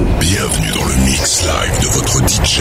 Bienvenue dans le mix live de votre DJ.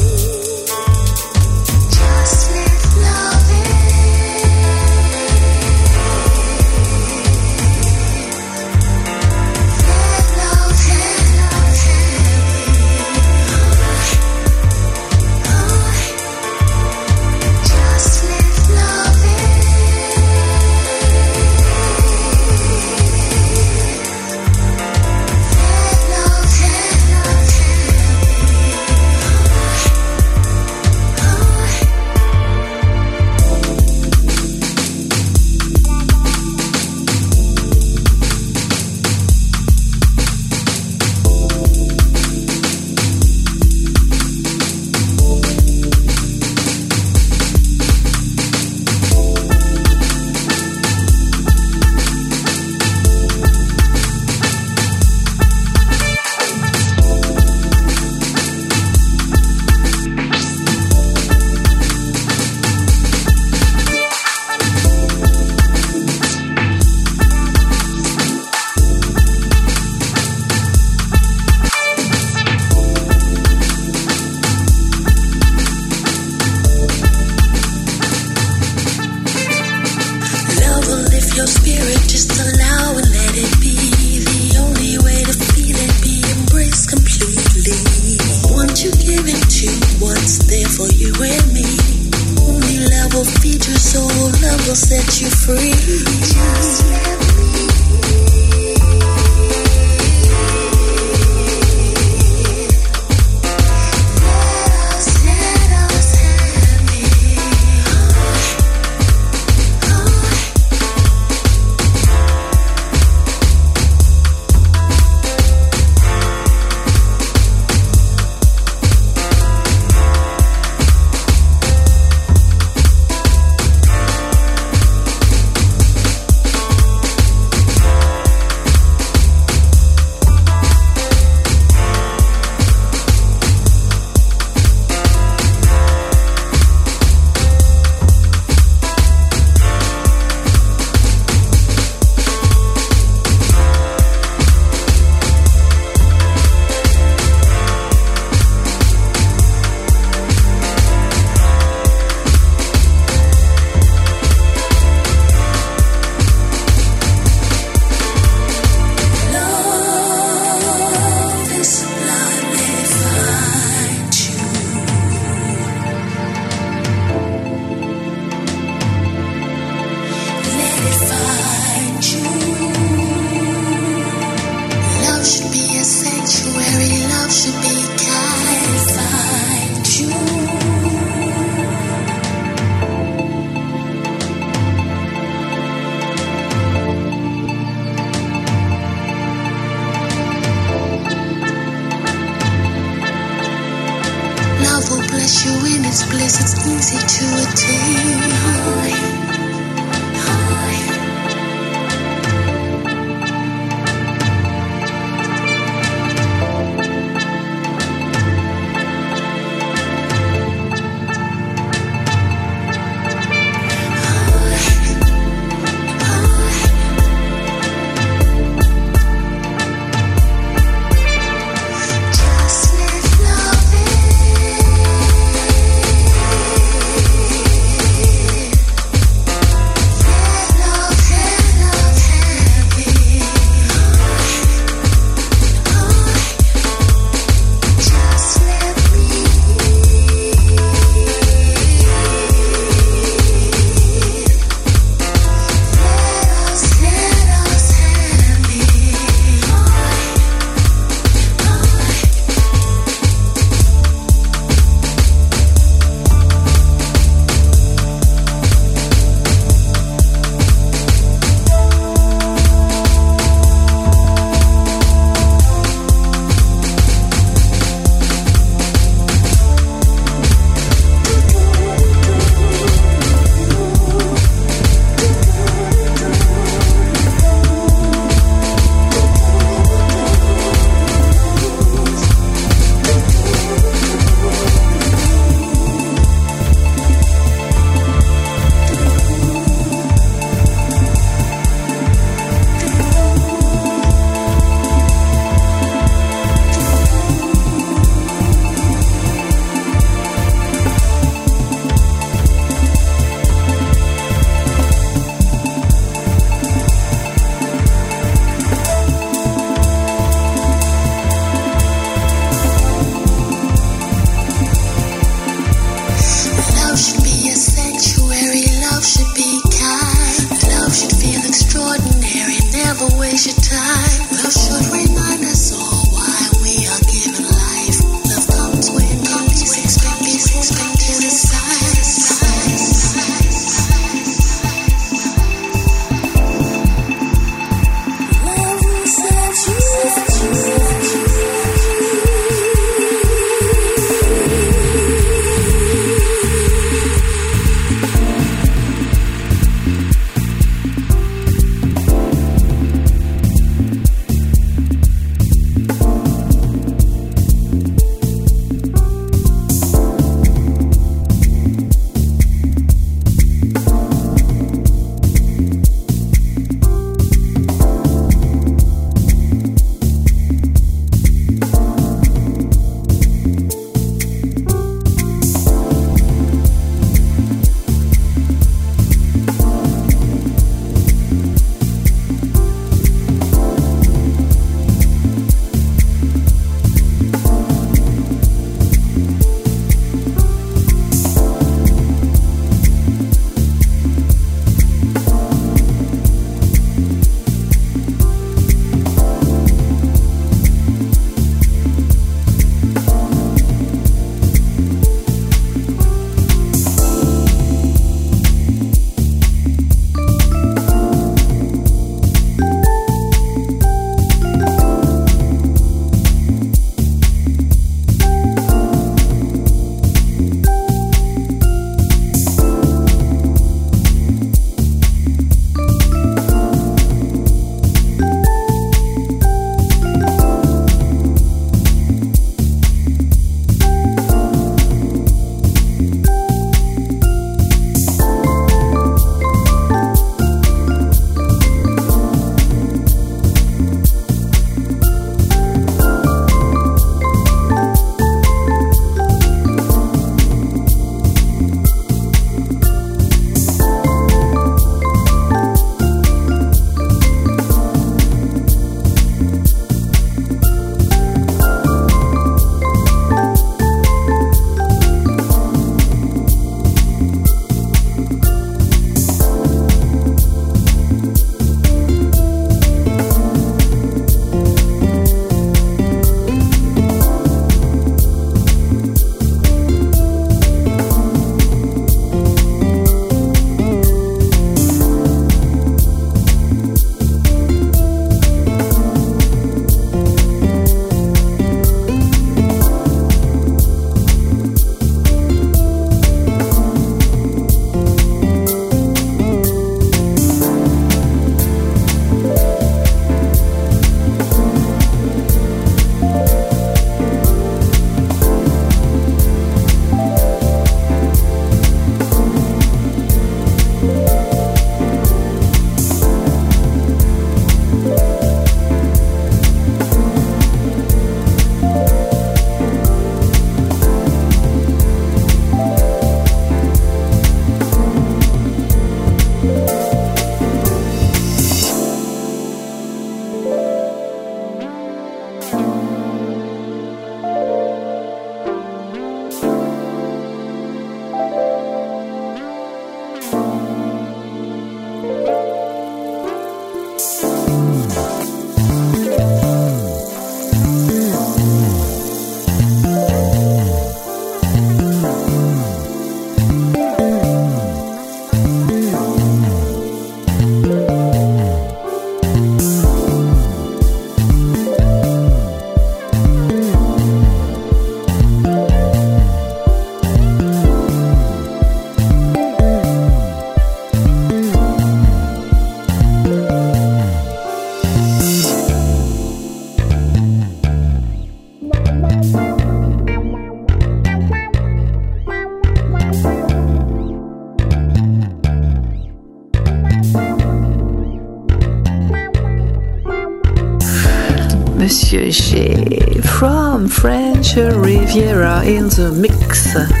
French Riviera in the mix.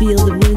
feel the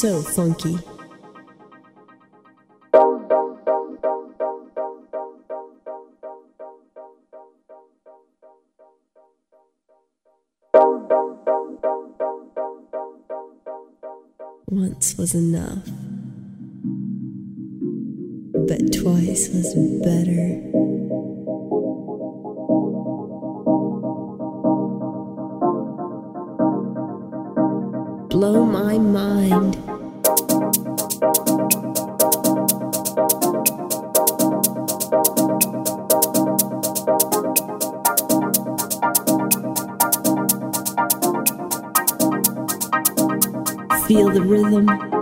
so funky. Once was enough, but twice was better. Blow my mind. Rhythm.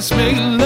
Let's make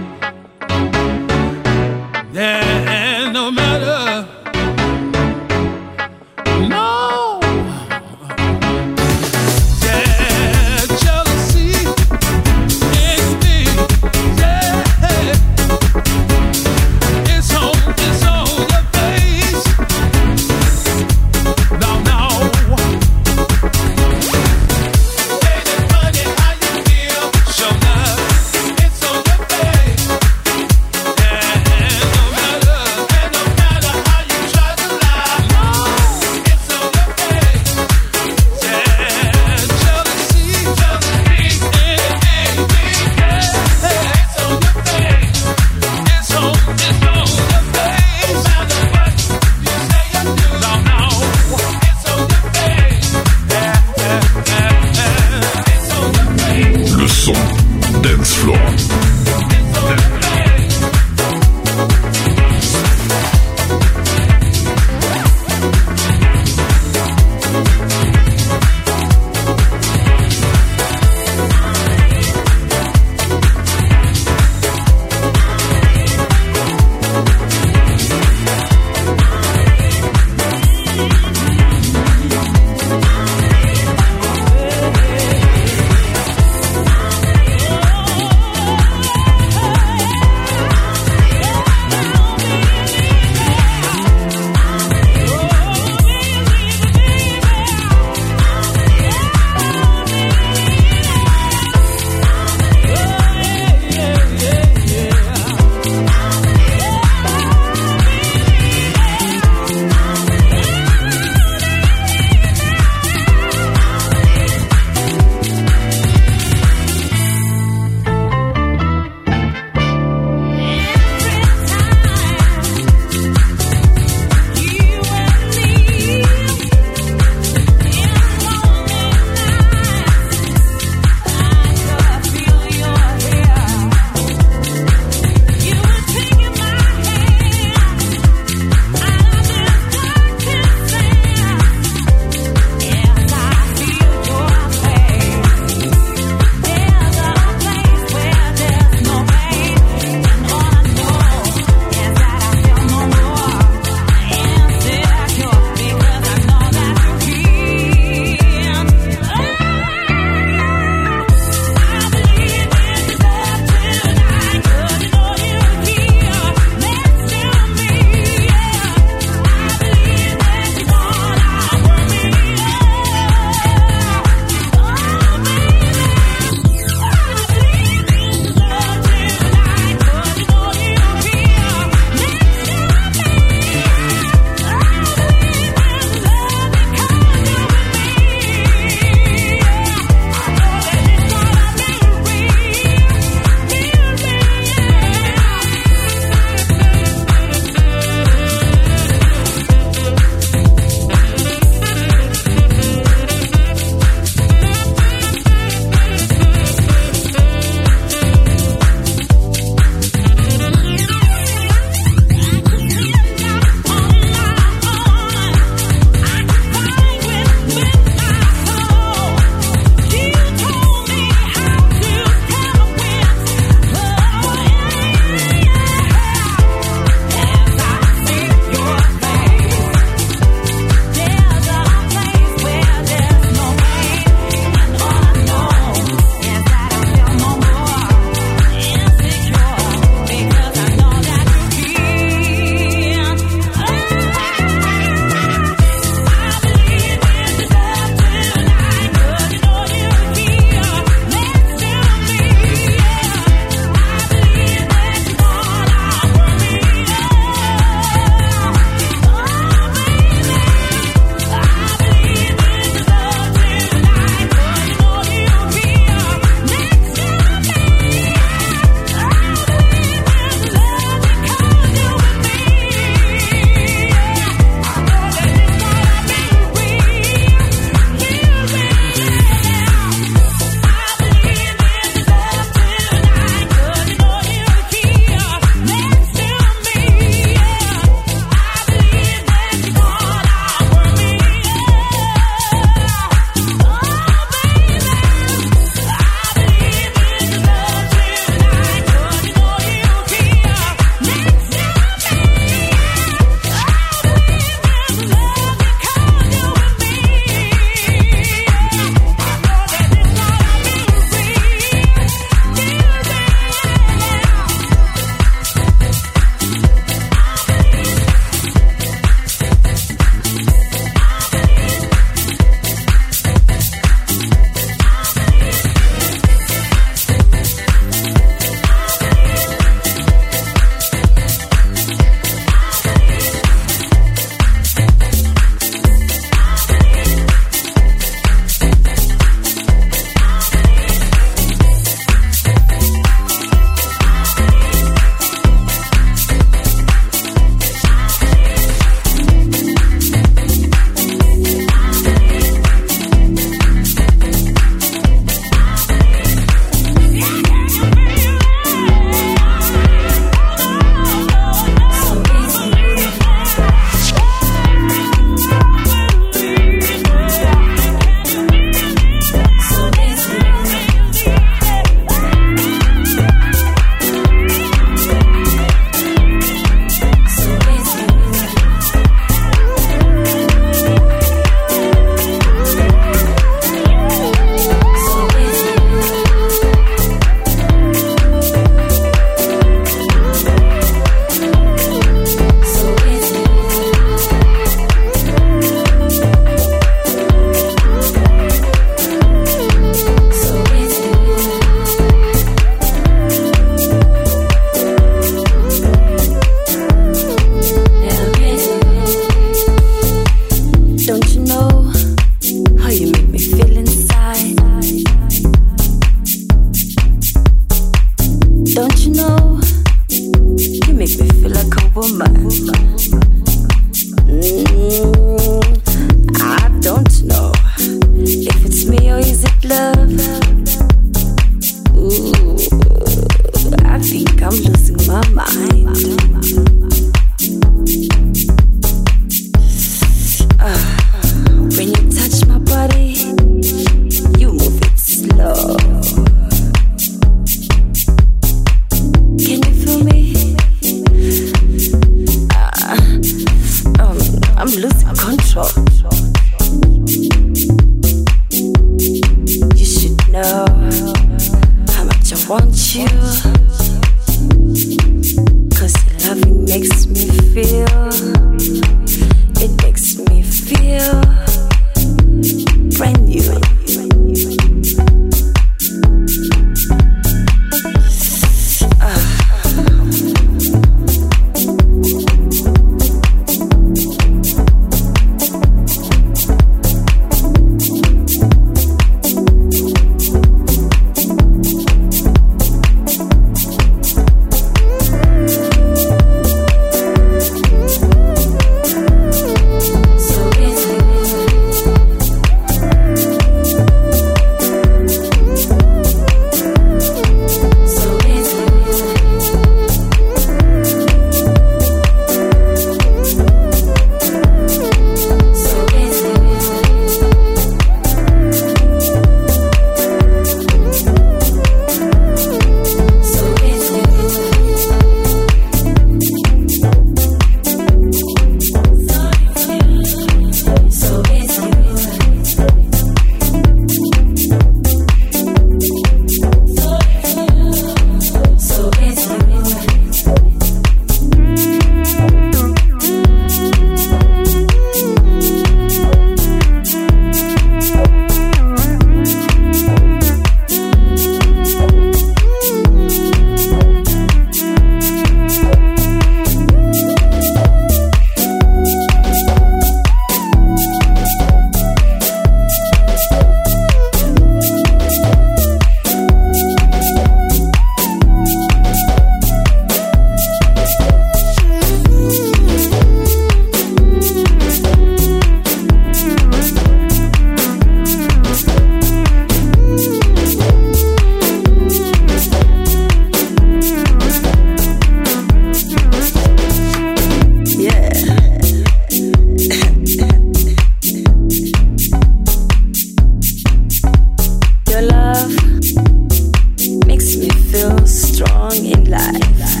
makes me feel strong in life.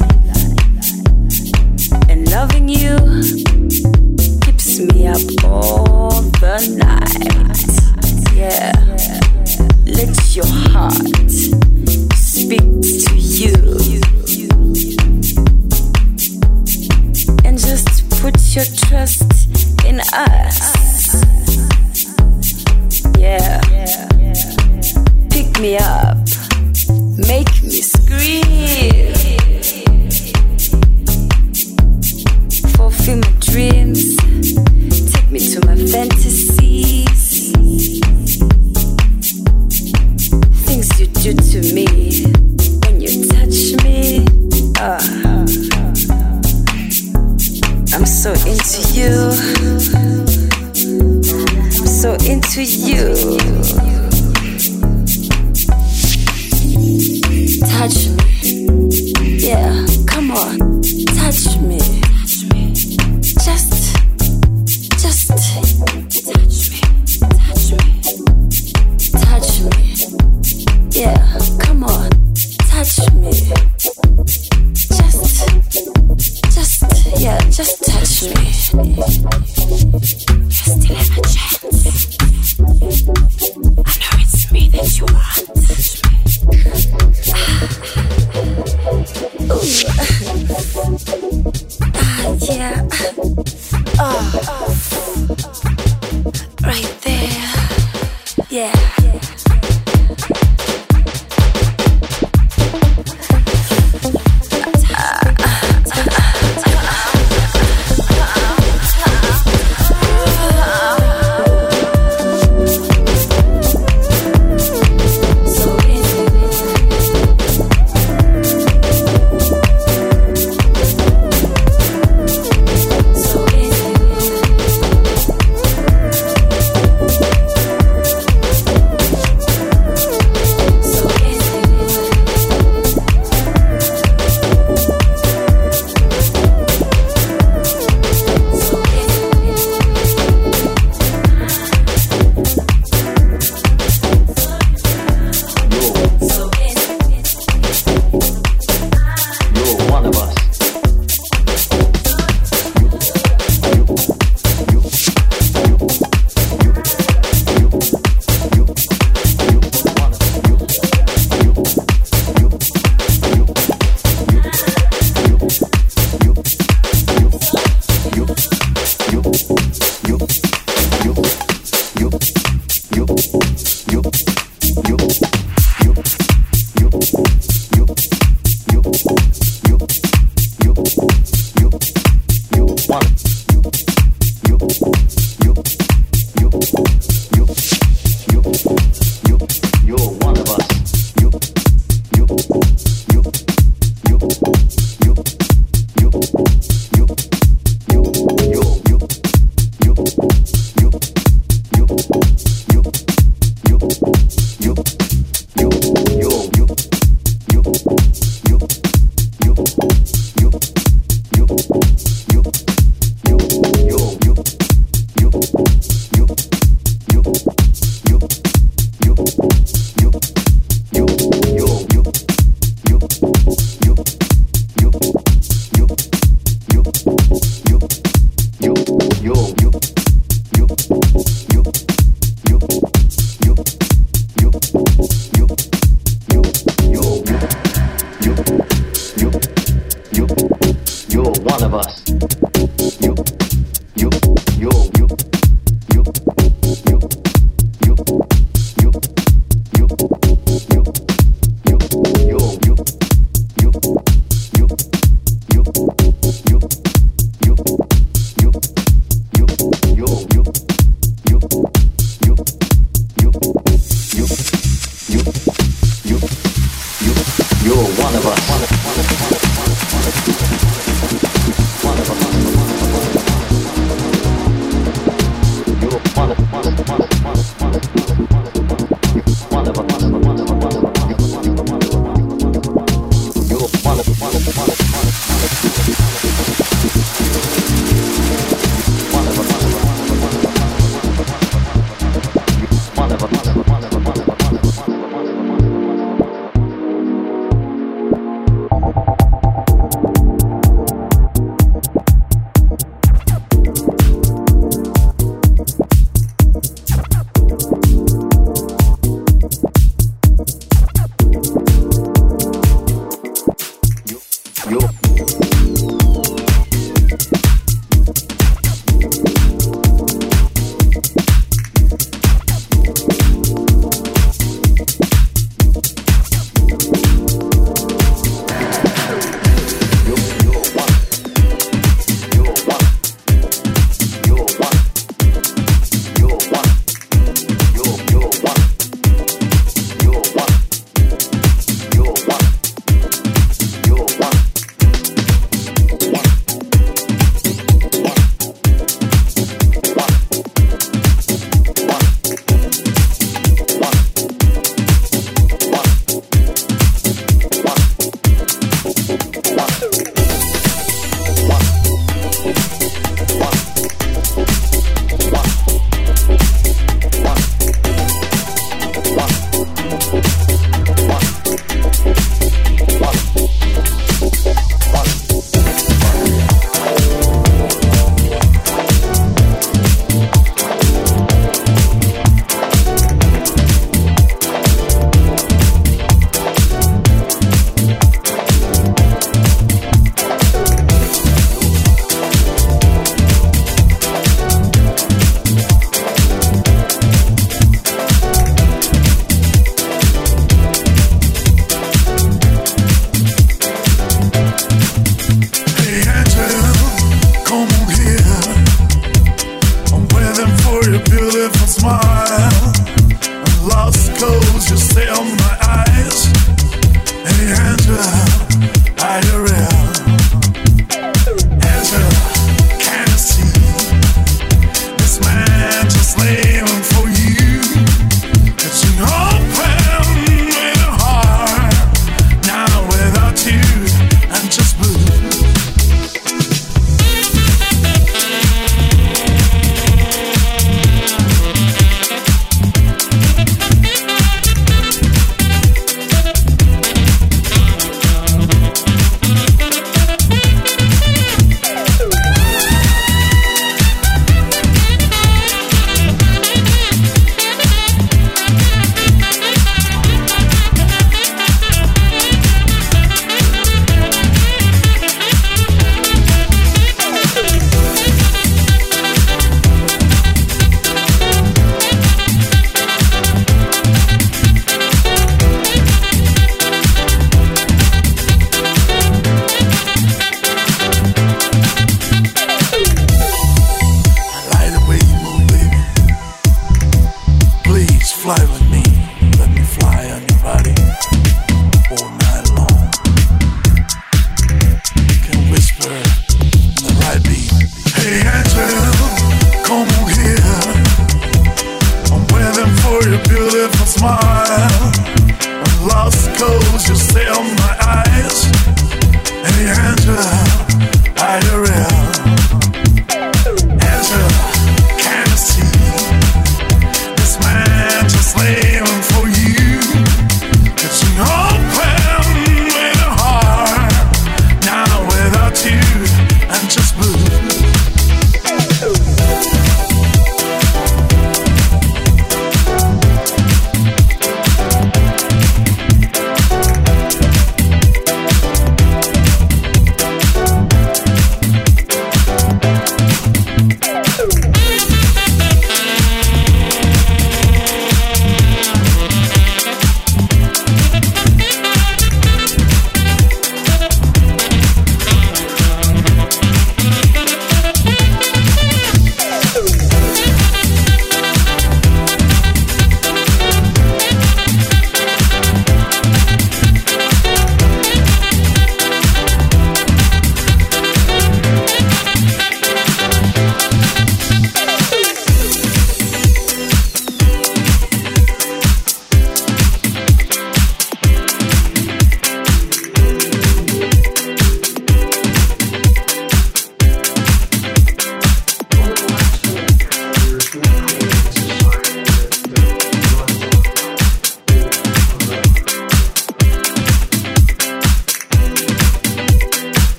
And loving you keeps me up all the night. Yeah. Let your heart speak to you. And just put your trust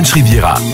French Riviera.